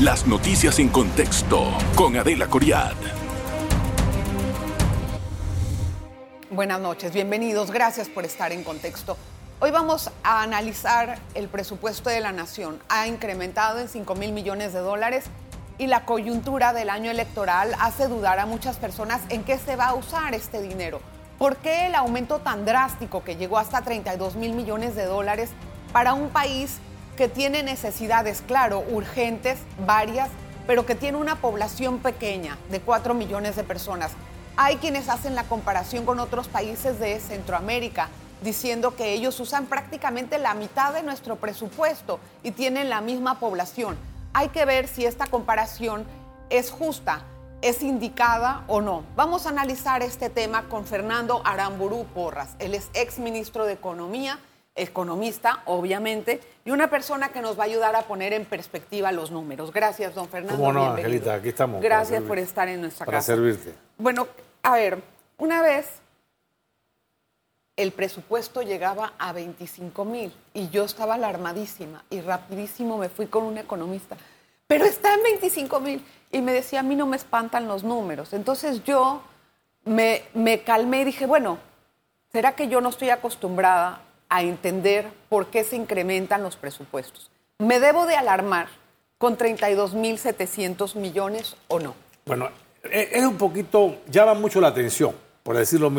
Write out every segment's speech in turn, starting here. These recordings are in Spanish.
Las noticias en contexto con Adela Coriad. Buenas noches, bienvenidos, gracias por estar en contexto. Hoy vamos a analizar el presupuesto de la nación. Ha incrementado en 5 mil millones de dólares y la coyuntura del año electoral hace dudar a muchas personas en qué se va a usar este dinero. ¿Por qué el aumento tan drástico que llegó hasta 32 mil millones de dólares para un país que tiene necesidades, claro, urgentes, varias, pero que tiene una población pequeña de 4 millones de personas? Hay quienes hacen la comparación con otros países de Centroamérica, diciendo que ellos usan prácticamente la mitad de nuestro presupuesto y tienen la misma población. Hay que ver si esta comparación es justa es indicada o no. Vamos a analizar este tema con Fernando Aramburu Porras. Él es ex ministro de Economía, economista, obviamente, y una persona que nos va a ayudar a poner en perspectiva los números. Gracias, don Fernando. ¿Cómo no, Angelita? Aquí estamos. Gracias por estar en nuestra casa. Para servirte. Bueno, a ver, una vez el presupuesto llegaba a 25 mil y yo estaba alarmadísima y rapidísimo me fui con un economista. Pero está en 25 mil y me decía, a mí no me espantan los números. Entonces yo me, me calmé y dije, bueno, ¿será que yo no estoy acostumbrada a entender por qué se incrementan los presupuestos? ¿Me debo de alarmar con 32.700 millones o no? Bueno, e, es un poquito, llama mucho la atención, por decir lo,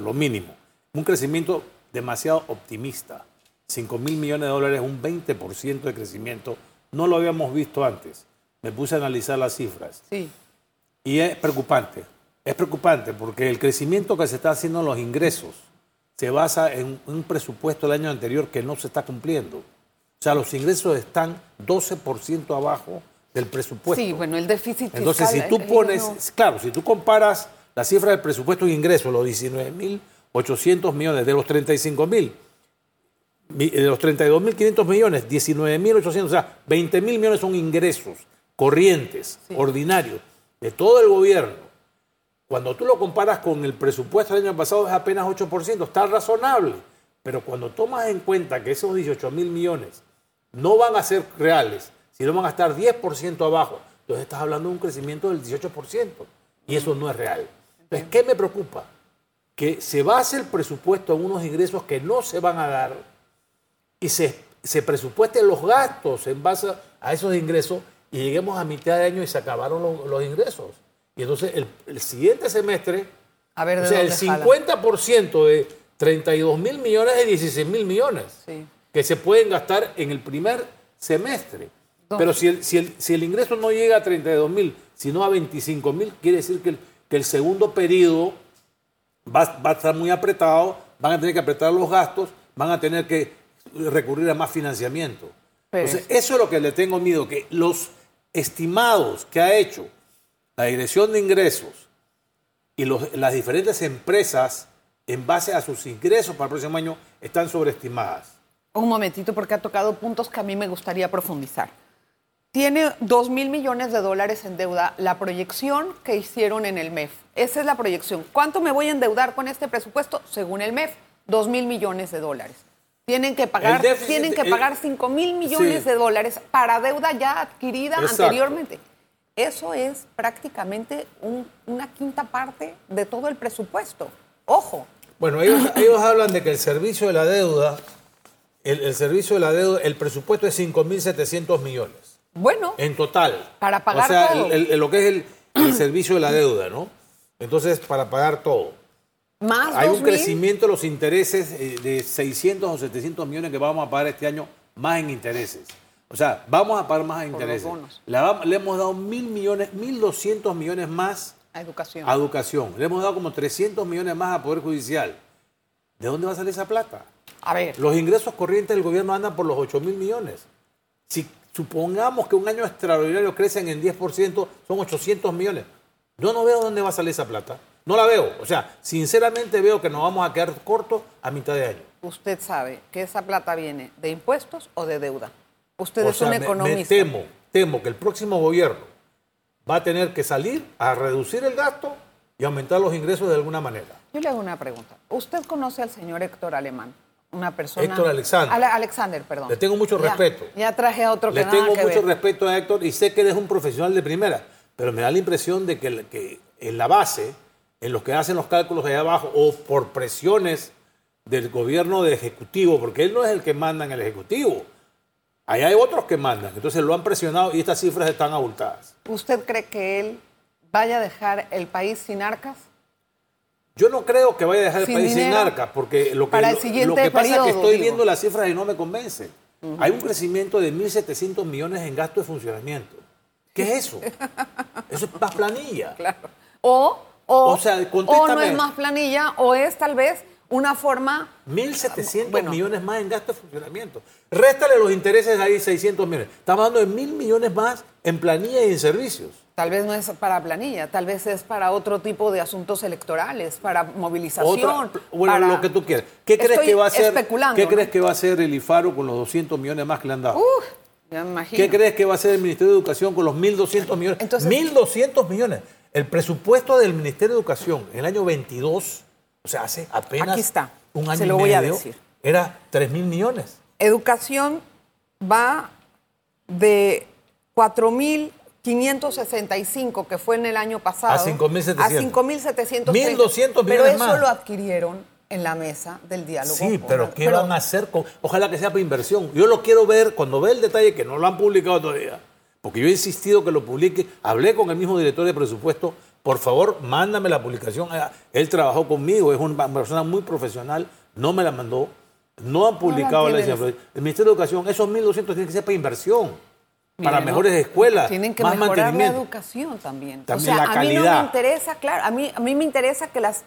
lo, mínimo. Un crecimiento demasiado optimista. 5 mil millones de dólares, un 20% de crecimiento. No lo habíamos visto antes me puse a analizar las cifras. Sí. Y es preocupante. Es preocupante porque el crecimiento que se está haciendo en los ingresos se basa en un presupuesto del año anterior que no se está cumpliendo. O sea, los ingresos están 12% abajo del presupuesto. Sí, bueno, el déficit Entonces, si tú pones, claro, si tú comparas la cifra del presupuesto de ingresos, los 19.800 millones de los 35.000, de los 32.500 millones, 19.800, o sea, 20.000 millones son ingresos corrientes, ordinarios, de todo el gobierno, cuando tú lo comparas con el presupuesto del año pasado es apenas 8%, está razonable. Pero cuando tomas en cuenta que esos 18 mil millones no van a ser reales, sino van a estar 10% abajo, entonces estás hablando de un crecimiento del 18%. Y eso no es real. Entonces, ¿qué me preocupa? Que se base el presupuesto en unos ingresos que no se van a dar y se, se presupuesten los gastos en base a esos ingresos y lleguemos a mitad de año y se acabaron los, ingresos. Y entonces el, siguiente semestre, a ver, o sea, el 50% de 32 mil millones es 16 mil millones que se pueden gastar en el primer semestre. Pero si el, si, el, si el, ingreso no llega a 32 mil, sino a 25 mil, quiere decir que el, que el segundo periodo va, va a estar muy apretado, van a tener que apretar los gastos, van a tener que recurrir a más financiamiento. Entonces, eso es lo que le tengo miedo, que los estimados que ha hecho la Dirección de Ingresos y las diferentes empresas en base a sus ingresos para el próximo año están sobreestimadas. Un momentito, porque ha tocado puntos que a mí me gustaría profundizar. Tiene 2 mil millones de dólares en deuda la proyección que hicieron en el MEF. Esa es la proyección. ¿Cuánto me voy a endeudar con este presupuesto? Según el MEF, 2 mil millones de dólares. Tienen que pagar, tienen que pagar 5 mil millones de dólares para deuda ya adquirida anteriormente. Eso es prácticamente una quinta parte de todo el presupuesto. Ojo. Bueno, ellos, ellos hablan de que el servicio de la deuda, el, servicio de la deuda, el presupuesto es 5.700 millones. Bueno. En total. Para pagar o sea, todo. lo que es el servicio de la deuda, ¿no? Entonces, para pagar todo. Hay un crecimiento de los intereses eh, de 600 o 700 millones que vamos a pagar este año más en intereses. O sea, vamos a pagar más en intereses. Le, le, hemos dado mil millones, 1.200 millones más a educación. a educación. Le hemos dado como 300 millones más a Poder Judicial. ¿De dónde va a salir esa plata? A ver. Los ingresos corrientes del gobierno andan por los 8 mil millones. Si supongamos que un año extraordinario crecen en 10%, son 800 millones. Yo no veo dónde va a salir esa plata. No la veo. O sea, sinceramente veo que nos vamos a quedar cortos a mitad de año. Usted sabe que esa plata viene de impuestos o de deuda. Usted es un economista. Me temo, temo que el próximo gobierno va a tener que salir a reducir el gasto y aumentar los ingresos de alguna manera. Yo le hago una pregunta. ¿Usted conoce al señor Héctor Alemán? una persona. Héctor Alexander. Ale- Alexander, perdón. Le tengo mucho Ya, respeto. Ya traje a otro que Le nada tengo que mucho ver. respeto a Héctor y sé que él es un profesional de primera, pero me da la impresión de que, que en la base, en los que hacen los cálculos allá abajo, o por presiones del gobierno de ejecutivo, porque él no es el que manda en el ejecutivo. Allá hay otros que mandan, entonces lo han presionado y estas cifras están abultadas. ¿Usted cree que él vaya a dejar el país sin arcas? Yo no creo que vaya a dejar el Sin país sin dinero arca, porque lo que, para el lo- siguiente lo que pasa es que estoy digo. viendo las cifras y no me convencen. Hay un crecimiento de 1.700 millones en gasto de funcionamiento. ¿Qué es eso? Eso es más planilla. O, o, O sea, o no es más planilla, o es tal vez una forma 1.700 Bueno. millones más en gasto de funcionamiento. Réstale los intereses ahí 600 millones. Estamos hablando de mil millones más en planilla y en servicios. Tal vez no es para planilla, tal vez es para otro tipo de asuntos electorales, para movilización. Otra- bueno, para- lo que tú quieras. ¿Qué crees que va a hacer? ¿Qué ¿no? crees que va a hacer el IFARO con los 200 millones más que le han dado? Uf, ya me imagino. ¿Qué crees que va a hacer el Ministerio de Educación con los 1.200 millones? Entonces- 1.200 millones. El presupuesto del Ministerio de Educación en el año 22, o sea, hace apenas Aquí está. un año Se lo y voy a medio, decir. era 3.000 millones. Educación va de 4.565, que fue en el año pasado, A 5.700. a 5.730. 1.200 Pero eso más. lo adquirieron en la mesa del diálogo. Sí, pero ¿qué van a hacer? Con... Ojalá que sea para inversión. Yo lo quiero ver cuando ve el detalle que no lo han publicado todavía. Porque yo he insistido que lo publique. Hablé con el mismo director de presupuesto. Por favor, mándame la publicación. Ah, Él trabajó conmigo, es una persona muy profesional. No me la mandó. No han publicado la tienes. cifra. El Ministerio de Educación, esos 1.200 tienen que ser para inversión. para ¿no? mejores escuelas. Tienen que más mejorar la mantenimiento. educación también. También o sea, la a mí no me interesa, claro, a mí, a mí me interesa que, las,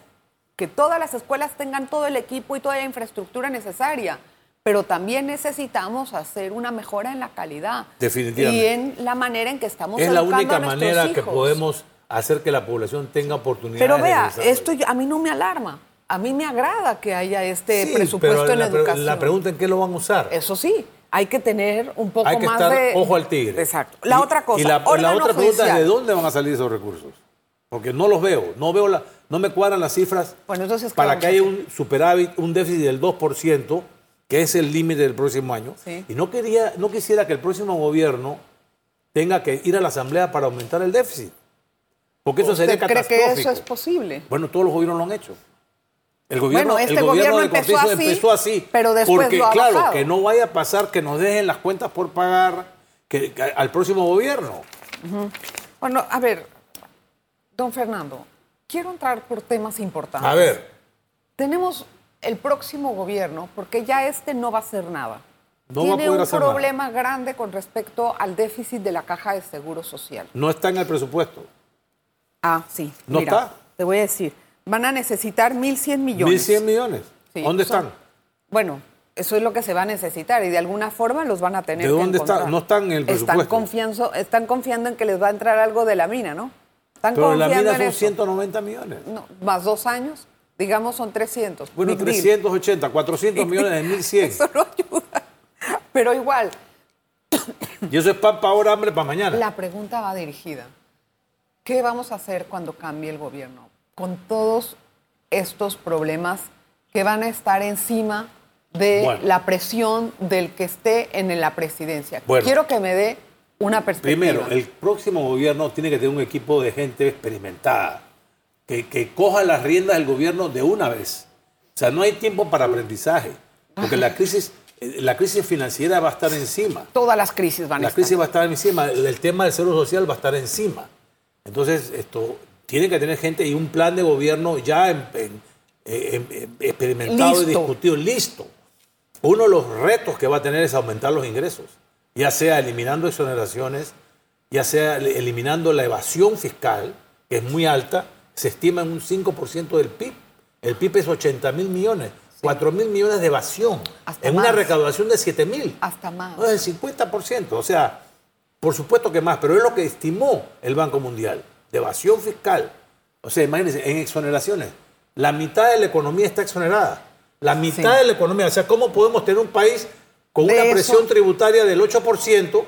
que todas las escuelas tengan todo el equipo y toda la infraestructura necesaria, pero también necesitamos hacer una mejora en la calidad. Definitivamente. Y en la manera en que estamos Es la educando única a nuestros manera que hijos. podemos hacer que la población tenga oportunidades. Pero vea, esto a mí no me alarma. A mí me agrada que haya este Sí, presupuesto pero en la, educación. la pregunta en qué lo van a usar. Eso sí, hay que tener un poco Hay que más estar de... ojo al tigre. Exacto. La Y- otra cosa, Y la, la otra pregunta es de dónde van a salir esos recursos. Porque no los veo. No veo la, no me cuadran las cifras Bueno, entonces, ¿qué para que haya un superávit, un déficit del 2%, que es el límite del próximo año. Sí. Y no quería, no quisiera que el próximo gobierno tenga que ir a la asamblea para aumentar el déficit. Porque eso sería ¿Usted cree catastrófico. que eso es posible? Bueno, todos los gobiernos lo han hecho. El gobierno, Bueno, este el gobierno, empezó así, empezó así. pero después Porque, lo ha claro, bajado. que no vaya a pasar que nos dejen las cuentas por pagar que, que al próximo gobierno. Bueno, a ver, don Fernando, quiero entrar por temas importantes. A ver, Tenemos el próximo gobierno, porque ya este no va a hacer nada. No va a Tiene un nada. problema grande con respecto al déficit de la caja de seguro social. no está en el presupuesto. Ah, sí. ¿No mira, está? Te voy a decir, van a necesitar 1.100 millones. 1.100 millones. Sí, ¿Dónde son- están? Bueno, eso es lo que se va a necesitar y de alguna forma los van a tener ¿De dónde está? encontrar. No están en el Están presupuesto. confiando, están confiando en que les va a entrar algo de la mina, ¿no? Están Pero la confiando mina en son eso. 190 millones. No, más dos años, digamos son 300. Bueno, Big deal. 380, 400 millones de 1.100. Eso no ayuda. Pero igual, Y eso es pan para ahora, hambre para mañana. la pregunta va dirigida. ¿Qué vamos a hacer cuando cambie el gobierno? Con todos estos problemas que van a estar encima de Bueno. la presión del que esté en la presidencia. Bueno. Quiero que me dé una perspectiva. Primero, el próximo gobierno tiene que tener un equipo de gente experimentada, que, que coja las riendas del gobierno de una vez. O sea, no hay tiempo para aprendizaje, porque la crisis, la crisis financiera va a estar encima. Todas las crisis van a La estar. crisis va a estar encima, el, el tema del seguro social va a estar encima. Entonces, esto tiene que tener gente y un plan de gobierno ya en- en- en- en- experimentado y discutido, listo. Uno de los retos que va a tener es aumentar los ingresos, ya sea eliminando exoneraciones, ya sea el- eliminando la evasión fiscal, que es muy alta, se estima en un 5% del PIB. El PIB es 80 mil millones, 4 mil millones de evasión, Hasta en una recaudación de 7 mil. Hasta más. No, es el 50%. O sea, por supuesto que más, pero es lo que estimó el Banco Mundial de evasión fiscal. O sea, imagínense, en exoneraciones, la mitad de la economía está exonerada. La mitad Sí. de la economía. O sea, ¿cómo podemos tener un país con De una eso- presión tributaria del 8%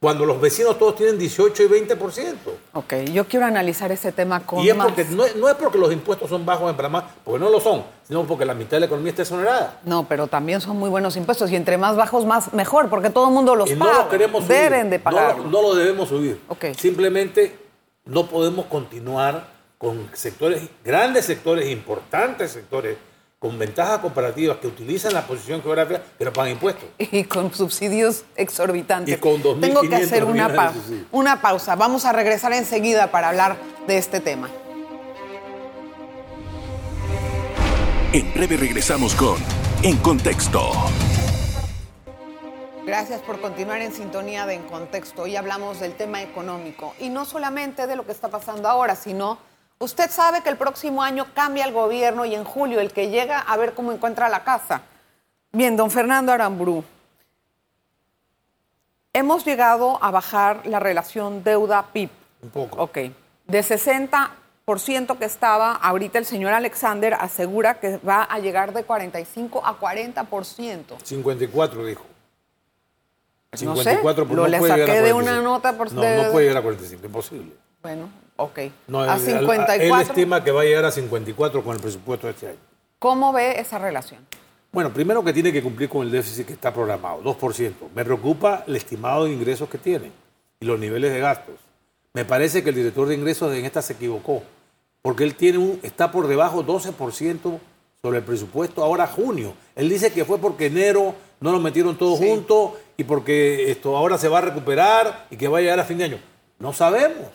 cuando los vecinos todos tienen 18 y 20%. Ok, yo quiero analizar ese tema con Y es más- porque, no, no es porque los impuestos son bajos en Panamá, porque no lo son, sino porque la mitad de la economía está exonerada. No, pero también son muy buenos impuestos y entre más bajos, más mejor, porque todo el mundo los y no paga. lo queremos subir. Deben de No- pagarlo. No, lo debemos subir. Ok. Simplemente no podemos continuar con sectores, grandes sectores, importantes sectores, con ventajas comparativas que utilizan la posición geográfica, pero pagan impuestos. y con subsidios exorbitantes. Y con 2.500 Tengo que hacer una, pa- una pausa. Vamos a regresar enseguida para hablar de este tema. En breve regresamos con En Contexto. Gracias por continuar en sintonía de En Contexto. Hoy hablamos del tema económico y no solamente de lo que está pasando ahora, sino usted sabe que el próximo año cambia el gobierno y en julio el que llega a ver cómo encuentra la casa. Bien, don Fernando Aramburu, hemos llegado a bajar la relación deuda-PIB. Un poco. Ok. De 60% que estaba, ahorita el señor Alexander asegura que va a llegar de 45 a 40%. 54 dijo. No sé, 54, pues lo no le saqué de 45. una nota por- No, de- no puede llegar a 45, imposible. Bueno, ok. No, a él- 54. Él estima que va a llegar a 54 con el presupuesto de este año. ¿Cómo ve esa relación? Bueno, primero que tiene que cumplir con el déficit que está programado, 2%. Me preocupa el estimado de ingresos que tiene y los niveles de gastos. Me parece que el director de ingresos en esta se equivocó, porque él tiene un, está por debajo 12% sobre el presupuesto ahora junio. Él dice que fue porque enero no lo metieron todos Sí. juntos y porque esto ahora se va a recuperar y que va a llegar a fin de año. No sabemos.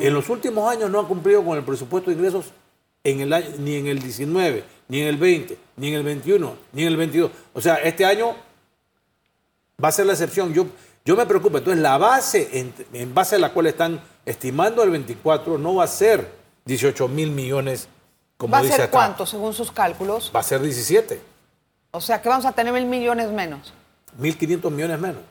En los últimos años no ha cumplido con el presupuesto de ingresos en el año, ni en el 19, ni en el 20, ni en el 21, ni en el 22. O sea, este año va a ser la excepción. Yo, yo me preocupo. Entonces, la base en, en base a la cual están estimando el 24 no va a ser 18 mil millones, como ¿Va a ser acá. cuánto, según sus cálculos? Va a ser 17, O sea, que vamos a tener mil millones menos. 1.500 millones menos.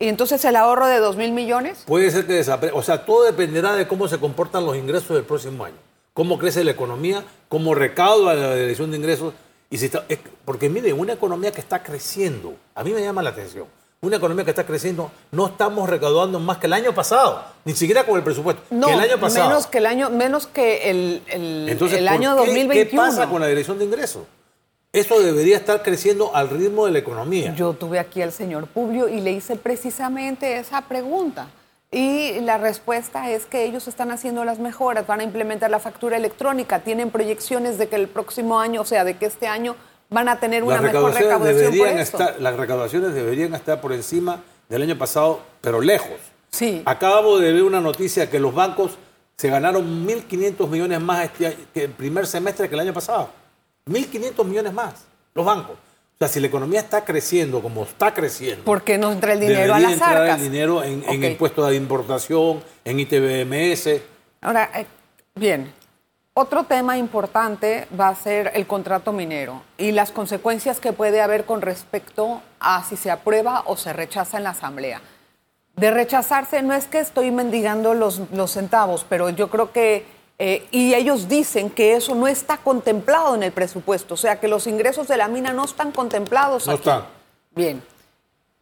¿Y entonces el ahorro de dos mil millones? Puede ser que desaparezca. O sea, todo dependerá de cómo se comportan los ingresos del próximo año. Cómo crece la economía, cómo recauda la dirección de ingresos. Y si está, es- porque mire, una economía que está creciendo, a mí me llama la atención. Una economía que está creciendo, no estamos recaudando más que el año pasado, ni siquiera con el presupuesto. No, que el año pasado. menos que el año, menos que el, el- Entonces, el ¿por año qué- 2021. ¿Qué pasa con la dirección de ingresos? Esto debería estar creciendo al ritmo de la economía. Yo tuve aquí al señor Publio y le hice precisamente esa pregunta. Y la respuesta es que ellos están haciendo las mejoras, van a implementar la factura electrónica, tienen proyecciones de que el próximo año, o sea, de que este año van a tener una mejor recaudación por estar, las recaudaciones deberían estar por encima del año pasado, pero lejos. Sí. Acabo de ver una noticia que los bancos se ganaron 1.500 millones más este año- que el primer semestre que el año pasado. 1.500 millones más, los bancos. O sea, si la economía está creciendo como está creciendo, Porque no entra el dinero a las entrar arcas. el dinero en, impuestos de importación, en ITBMS. Ahora, eh, bien, otro tema importante va a ser el contrato minero y las consecuencias que puede haber con respecto a si se aprueba o se rechaza en la Asamblea. De rechazarse, no es que estoy mendigando los, los centavos, pero yo creo que, eh, y ellos dicen que eso no está contemplado en el presupuesto, o sea, que los ingresos de la mina no están contemplados. No aquí. están. Bien,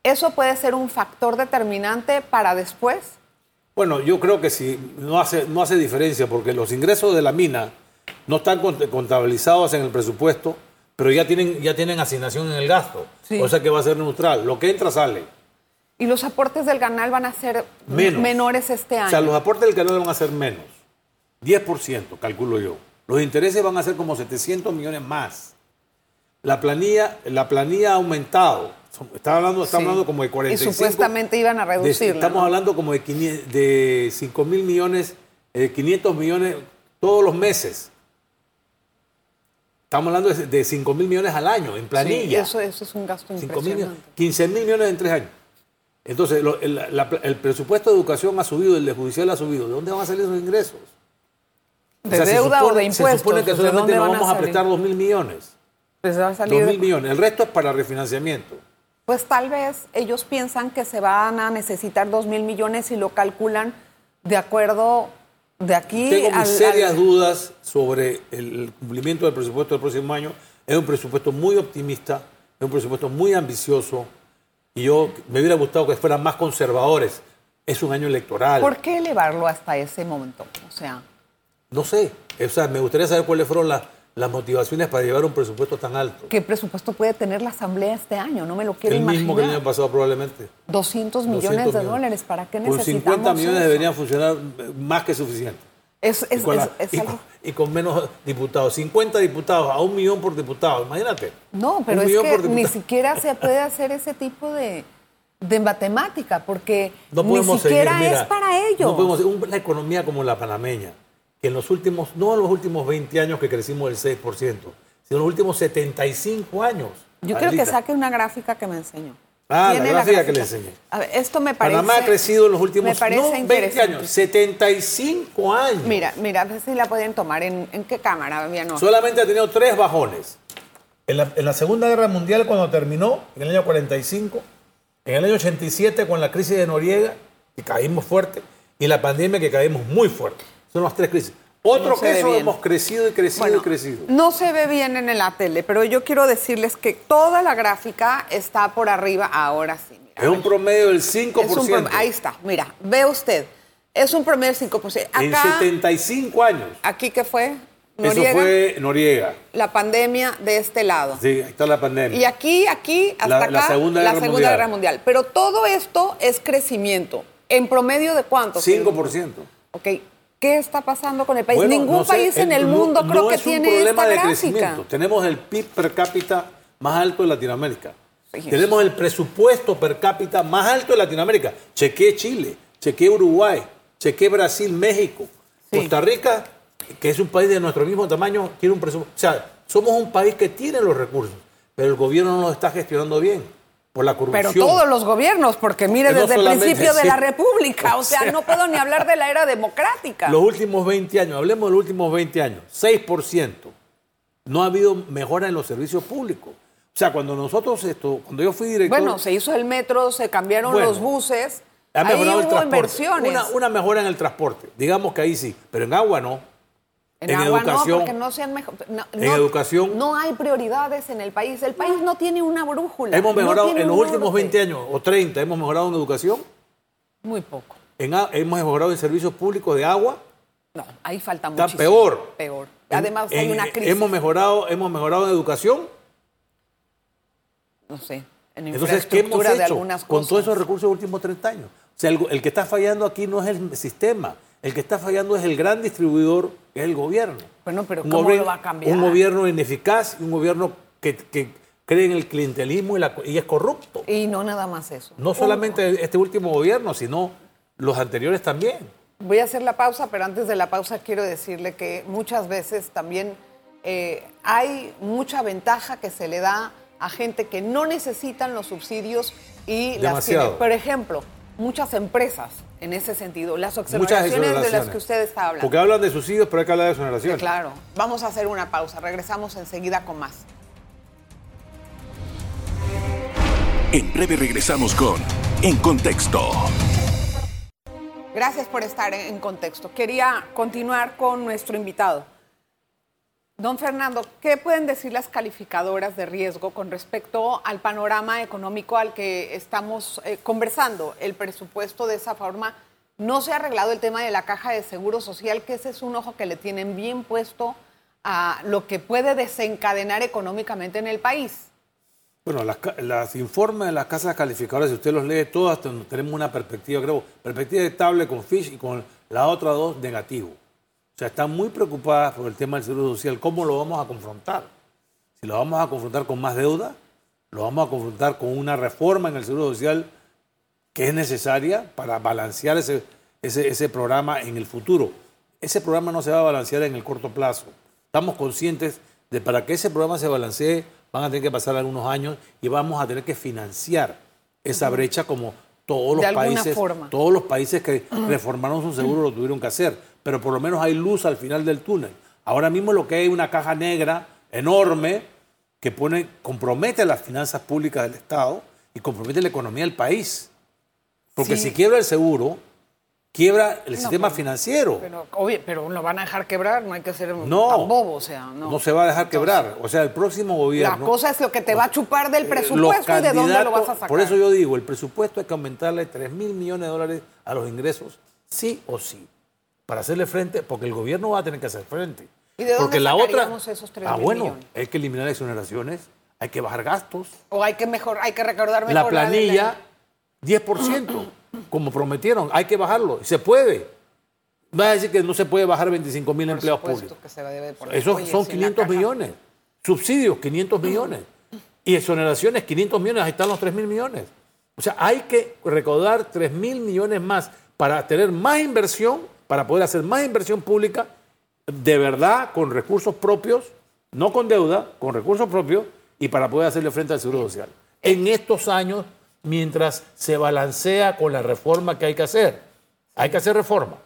¿eso puede ser un factor determinante para después? Bueno, yo creo que sí, no hace, no hace diferencia porque los ingresos de la mina no están cont- contabilizados en el presupuesto, pero ya tienen, ya tienen asignación en el gasto. Sí. O sea que va a ser neutral. Lo que entra sale. Y los aportes del canal van a ser Menos. menores este año. O sea, los aportes del canal van a ser menos. 10%, calculo yo. Los intereses van a ser como 700 millones más. La planilla, la planilla ha aumentado. Está hablando, está Sí. hablando como de 45. Y supuestamente iban a de- reducirla. estamos ¿no? hablando como de, 500 de 5 mil millones, eh, 500 millones todos los meses. Estamos hablando de, de 5 mil millones al año en Sí, planilla. eso, eso es un gasto 5 mil millones, impresionante. 15 mil millones en tres años. Entonces, lo- el, la- el presupuesto de educación ha subido, el de judicial ha subido. ¿De dónde van a salir esos ingresos? ¿De O sea, se deuda supone- o de impuestos? Se supone que ¿De solamente nos vamos a, salir? prestar 2 mil millones. Pues va a 2 salir de- mil millones. El resto es para refinanciamiento. Pues tal vez ellos piensan que se van a necesitar dos mil millones y lo calculan de acuerdo de aquí Tengo mis serias al- dudas sobre el cumplimiento del presupuesto del próximo año. Es un presupuesto muy optimista, es un presupuesto muy ambicioso. Y yo me hubiera gustado que fueran más conservadores. Es un año electoral. ¿Por qué elevarlo hasta ese momento? O sea, No sé. O sea, me gustaría saber cuáles fueron las, las motivaciones para llevar un presupuesto tan alto. ¿qué presupuesto puede tener la Asamblea este año? No me lo quiero El imaginar. mismo que el año pasado probablemente. 200 millones 200 de millones. dólares. ¿Para qué Con necesitamos 50 millones eso? deberían funcionar más que suficiente. Es, es, y, con la- es- es y algo- con- y con menos diputados. 50 diputados a un millón por diputado. Imagínate. No, pero es que ni siquiera se puede hacer ese tipo de, de matemática, porque No ni siquiera seguir, mira, es para ello. No podemos una economía como la panameña, que en los últimos, no en los últimos 20 años que crecimos del 6%, sino en los últimos 75 años. Yo quiero que saque una gráfica que me enseñó. Ah, la ¿Tiene gráfica que le enseñé. A ver, esto me parece. Panamá ha crecido en los últimos me parece no, 20 interesante. años, 75 años. Mira, mira, a ver si la pueden tomar. ¿En, en qué cámara? No. Solamente ha tenido tres bajones. En la, en la Segunda Guerra Mundial, cuando terminó, en el año 45, en el año 87, con la crisis de Noriega, que caímos fuerte, y la pandemia, que caímos muy fuerte. Son las tres crisis. Otro No se que ve eso bien. hemos crecido y crecido Bueno, y crecido. no se ve bien en la tele, pero yo quiero decirles que toda la gráfica está por arriba. Ahora sí. Mira, Es un promedio del 5%. Es un ahí está, mira, ve usted. Es un promedio del 5%. en Acá, 75 años. aquí que fue Noriega, Eso fue Noriega. la pandemia de este lado. Sí, ahí está la pandemia. Y aquí, aquí, hasta La- acá, la Segunda la Guerra Segunda Mundial. Guerra Mundial. Pero todo esto es crecimiento. ¿En promedio de cuánto? 5%. Ok. ¿Qué está pasando con el país? Bueno, Ningún no sé, país en el mundo no creo que es un tiene problema esta de gráfica. crecimiento. Tenemos el PIB per cápita más alto de Latinoamérica. Sí. Tenemos el presupuesto per cápita más alto de Latinoamérica. Chequé Chile, chequé Uruguay, chequé Brasil, México. Sí. Costa Rica, que es un país de nuestro mismo tamaño, tiene un presupuesto. O sea, somos un país que tiene los recursos, pero el gobierno no los está gestionando bien por la corrupción. Pero todos los gobiernos, porque mire, No desde el principio de la República, o O sea, no puedo ni hablar de la era democrática. Los últimos 20 años, hablemos de los últimos 20 años, 6%. No ha habido mejora en los servicios públicos. O sea, cuando nosotros esto, cuando yo fui director, Bueno, se hizo el metro, se cambiaron Bueno, los buses, ha ahí el hubo transporte. inversiones. Una, una mejora en el transporte, digamos que ahí sí, pero en agua no. En, En agua educación- no, porque no se han mejo- no- en no- educación- No hay prioridades en el país. El país no tiene una brújula. Hemos mejorado en los últimos norte. 20 años o 30, hemos mejorado en educación, Muy poco. en hemos mejorado en servicios públicos de agua, No, ahí falta Está muchísimo. peor. Peor. En- Además hay una crisis. Hemos mejorado, hemos mejorado en educación. no sé, en Entonces, ¿qué hemos hecho con todos esos recursos de los últimos 30 años? O sea, el, el que está fallando aquí no es el sistema, el que está fallando es el gran distribuidor, es el gobierno. Bueno, pero ¿cómo lo va a cambiar? Un gobierno ineficaz un gobierno que, que cree en el clientelismo y, la- y es corrupto. Y no nada más eso. No solamente este último gobierno, sino los anteriores también. Voy a hacer la pausa, pero antes de la pausa quiero decirle que muchas veces también eh, hay mucha ventaja que se le da a gente que no necesitan los subsidios y las tiene. Por ejemplo, muchas empresas en ese sentido, las Muchas exoneraciones de las que usted está hablando. Porque hablan de subsidios, pero hay que hablar de exoneraciones. Claro, vamos a hacer una pausa, regresamos enseguida con más. En breve regresamos con En Contexto. Gracias por estar en contexto. Quería continuar con nuestro invitado. Don Fernando, ¿qué pueden decir las calificadoras de riesgo con respecto al panorama económico al que estamos eh, conversando? El presupuesto de esa forma no se ha arreglado el tema de la caja de seguro social, que ese es un ojo que le tienen bien puesto a lo que puede desencadenar económicamente en el país. Bueno, las, informes de las casas calificadoras, si usted los lee todas, ten- tenemos una perspectiva, creo, perspectiva estable con Fish y con las otras dos negativo. O sea, están muy preocupadas por el tema del seguro social. ¿Cómo lo vamos a confrontar? Si lo vamos a confrontar con más deuda, lo vamos a confrontar con una reforma en el seguro social que es necesaria para balancear ese, ese, ese programa en el futuro. Ese programa no se va a balancear en el corto plazo. Estamos conscientes de para que ese programa se balancee van a tener que pasar algunos años y vamos a tener que financiar esa brecha como todos los países, forma. todos los países que reformaron su seguro lo tuvieron que hacer, pero por lo menos hay luz al final del túnel. Ahora mismo lo que hay es una caja negra enorme que pone, compromete las finanzas públicas del Estado y compromete la economía del país. Porque Sí. si quiebra el seguro, quiebra el sistema financiero. Pero, obvio, pero lo van a dejar quebrar, no hay que ser No. tan bobo, o sea, no. No se va a dejar quebrar. O sea, el próximo La gobierno. cosa es lo que te va a chupar del eh, presupuesto y de dónde lo vas a sacar. Por eso yo digo, el presupuesto hay que aumentarle 3 mil millones de dólares a los ingresos, sí o sí, para hacerle frente, porque el gobierno va a tener que hacer frente. ¿Y de dónde porque la otra, sacaríamos esos 3 ah, bueno, millones? hay que eliminar exoneraciones, hay que bajar gastos, O hay que mejor, hay que recordar mejor la planilla, de 10%, como prometieron, hay que bajarlo, se puede. Va a decir que no se puede bajar 25 mil la- supuesto públicos. que se debe poner. Esos Oye, son si la 500 caja- millones. Subsidios, 500 millones. Y exoneraciones, 500 millones. Ahí están los 3 mil millones. O sea, hay que recaudar 3 mil millones más para tener más inversión, para poder hacer más inversión pública, de verdad, con recursos propios, no con deuda, con recursos propios, y para poder hacerle frente al Seguro Social. En estos años, mientras se balancea con la reforma que hay que hacer. Hay que hacer reforma.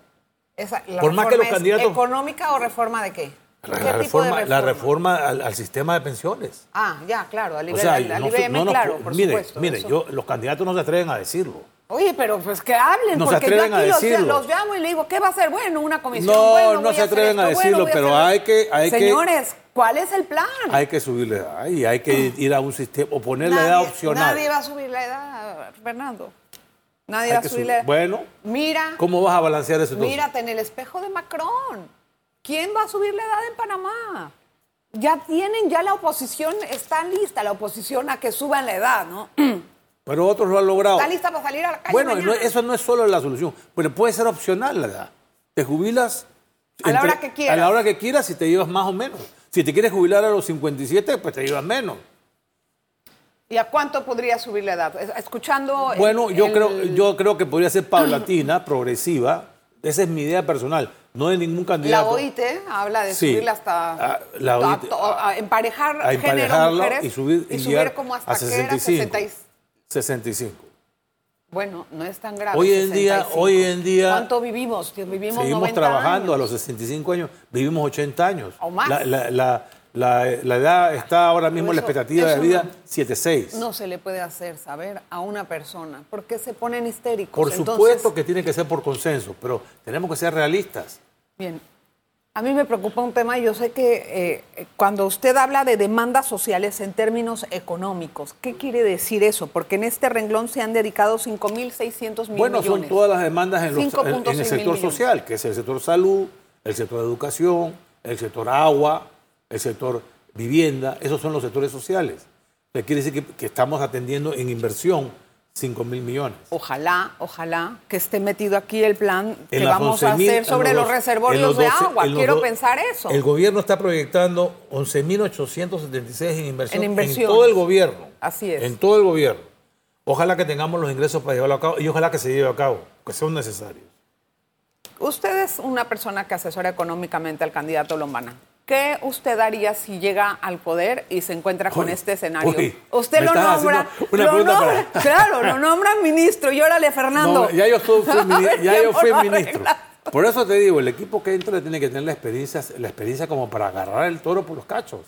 Esa- la Por más que reforma los es candidatos- ¿Económica o reforma de qué? La, ¿Qué la tipo reforma, de la reforma al, al sistema de pensiones. Ah, ya, claro, al O nivel, sea, al- al no IBM, no nos claro, por mire, supuesto. mire, eso. yo, los candidatos no se atreven a decirlo. Oye, pero pues que hablen, No porque yo a aquí los, decirlo. los llamo y le digo, ¿qué va a hacer? Bueno, una comisión. No, bueno, no voy se atreven a esto, decirlo, pero hay que- hay que- Señores, ¿cuál es el plan? Hay que subirle edad y hay que ir a un sistema o poner la edad opcional. Nadie va a subir la edad, Fernando. Nadie Hay va a subir subir. la edad. Bueno, Mira, ¿cómo vas a balancear eso entonces? mírate en el espejo de Macron. ¿Quién va a subir la edad en Panamá? Ya tienen, ya la oposición está lista, la oposición a que suban la edad, ¿no? Pero otros lo han logrado. Está lista para salir a la calle Bueno, no- eso no es solo la solución, pero puede ser opcional la edad. Te jubilas A la hora que quieras. A la hora que quieras y te llevas más o menos. Si te quieres jubilar a los 57, pues te llevas menos. ¿Y a cuánto podría subir la edad? Es- Escuchando. el- Bueno, yo el- creo, yo creo que podría ser paulatina, progresiva. Esa es mi idea personal, no de ningún La candidato. OIT habla de Sí. subirla hasta. Ah, la OIT, a, a emparejar, a género, mujeres. y subir, y subir como hasta a qué era, 65. 60 y- 65. Bueno, no es tan grave. Hoy en día- 65. hoy en día- ¿Cuánto vivimos? Vivimos Seguimos 90 trabajando a años. los 65 años, vivimos 80 años. O más. La, la- la- la- la edad está ahora mismo, la Eso- expectativa de vida, no- 76. No se le puede hacer saber a una persona. ¿Por qué se ponen histéricos? Por Entonces, supuesto que tiene que ser por consenso, pero tenemos que ser realistas. Bien. A mí me preocupa un tema, yo sé que eh, cuando usted habla de demandas sociales en términos económicos, ¿qué quiere decir eso? Porque en este renglón se han dedicado 5.600 mil Bueno, millones. son todas las demandas en, los- en- 5.6 en el sector social, que es el sector salud, el sector educación, el sector agua, el sector vivienda, esos son los sectores sociales. Que quiere decir que, que estamos atendiendo en inversión 5 mil millones. Ojalá, ojalá que esté metido aquí el plan que En vamos a 11.000, hacer sobre en los, reservorios en de 12 agua. en Quiero do- pensar eso. El gobierno está proyectando 11.876 en inversión En en, inversiones. todo el gobierno. Así es. En todo el gobierno. Ojalá que tengamos los ingresos para llevarlo a cabo y ojalá que se lleve a cabo, que son necesarios. Usted es una persona que asesora económicamente al candidato Lombana. ¿Qué usted haría si llega al poder y se encuentra con Uy, este escenario? uy, usted lo nombra, una lo nombra- para- claro, lo nombra ministro. Y órale, Fernando. No, ya yo fui, fui ver ya yo fui ministro. Por eso te digo, el equipo que entra tiene que tener la experiencia, la experiencia como para agarrar el toro por los cachos.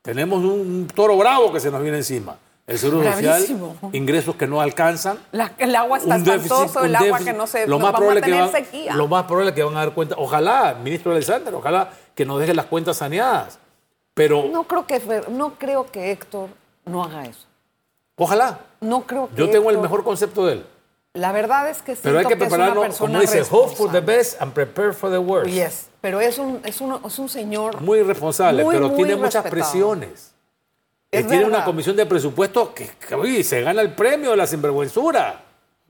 Tenemos un, un toro bravo que se nos viene encima. El seguro social, ingresos que no alcanzan. La- el agua está espantoso, el agua que no se lo más probable a que tener van, sequía. Lo más probable es que van a dar cuenta, ojalá, ministro Alexander, ojalá que nos deje las cuentas saneadas. Pero No creo que no creo que Héctor no haga eso. ojalá. No creo que Yo tengo el mejor concepto de él. La verdad es que Pero hay que prepararnos, persona como dice, hope for the best and prepare for the worst. Yes, pero es un, es un, es un señor Muy responsable, pero muy tiene muchas respetado. presiones. Es tiene verdad. una comisión de presupuesto que, que, uy, se gana el premio de la sinvergüenzura.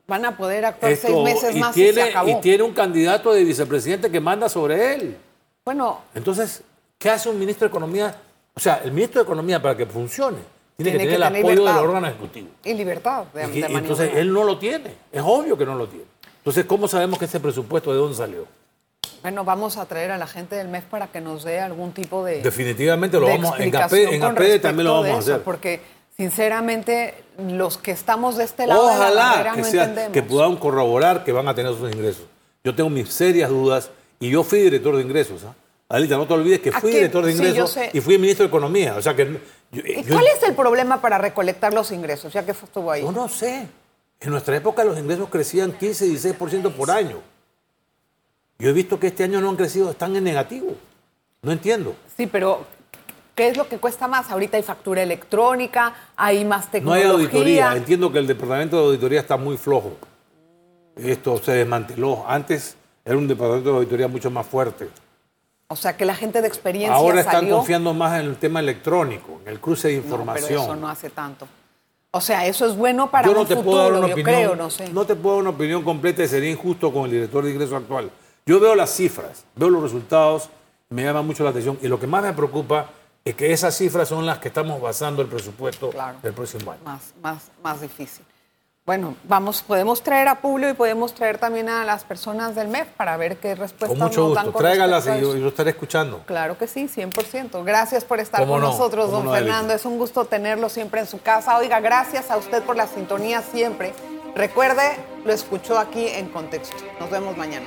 Van a poder actuar Esto- seis meses y, más y se tiene, acabó. y tiene un candidato de vicepresidente que manda sobre él. Bueno, Entonces, ¿qué hace un ministro de Economía? O sea, el ministro de Economía para que funcione tiene, Tiene que que tener el tener apoyo libertad. del órgano ejecutivo. y libertad de, Y- de entonces él no lo tiene. Es obvio que no lo tiene. Entonces, ¿cómo sabemos que ese presupuesto de dónde salió? Bueno, vamos a traer a la gente del MEF para que nos dé algún tipo de, Definitivamente lo de vamos en APED, en APED también lo vamos a eso, hacer. Porque, sinceramente, los que estamos de este lado de la Ojalá que, no sea- entendemos. que podamos corroborar que van a tener sus ingresos. Yo tengo mis serias dudas y yo fui director de ingresos. ¿ah? Alita, no te olvides que fui director de ingresos y fui ministro de Economía. O sea que yo, ¿Y yo- cuál es el problema para recolectar los ingresos, ya que estuvo ahí? yo no sé. En nuestra época los ingresos crecían 15, 16% por año. Yo he visto que este año no han crecido, están en negativo. No entiendo. Sí, pero ¿qué es lo que cuesta más? Ahorita hay factura electrónica, hay más tecnología. No hay auditoría. Entiendo que el departamento de auditoría está muy flojo. Esto se desmanteló. Antes era un departamento de auditoría mucho más fuerte. O sea, que la gente de experiencia Ahora están confiando más en el tema electrónico, en el cruce de información. No, pero eso no hace tanto. O sea, eso es bueno para yo no te puedo dar una opinión, creo, no sé. No te puedo dar una opinión completa y sería injusto con el director de ingreso actual. Yo veo las cifras, veo los resultados, me llama mucho la atención y lo que más me preocupa es que esas cifras son las que estamos basando el presupuesto del próximo año. Más, más, más difícil. Bueno, vamos, podemos traer a Publio y podemos traer también a las personas del MEF para ver qué respuestas Con mucho gusto, tráigalas y yo, estaré escuchando. Claro que sí, 100%. Gracias por estar con nosotros, don Fernando. Es un gusto tenerlo siempre en su casa. Oiga, gracias a usted por la sintonía siempre. Recuerde, lo escuchó aquí en Contexto. Nos vemos mañana.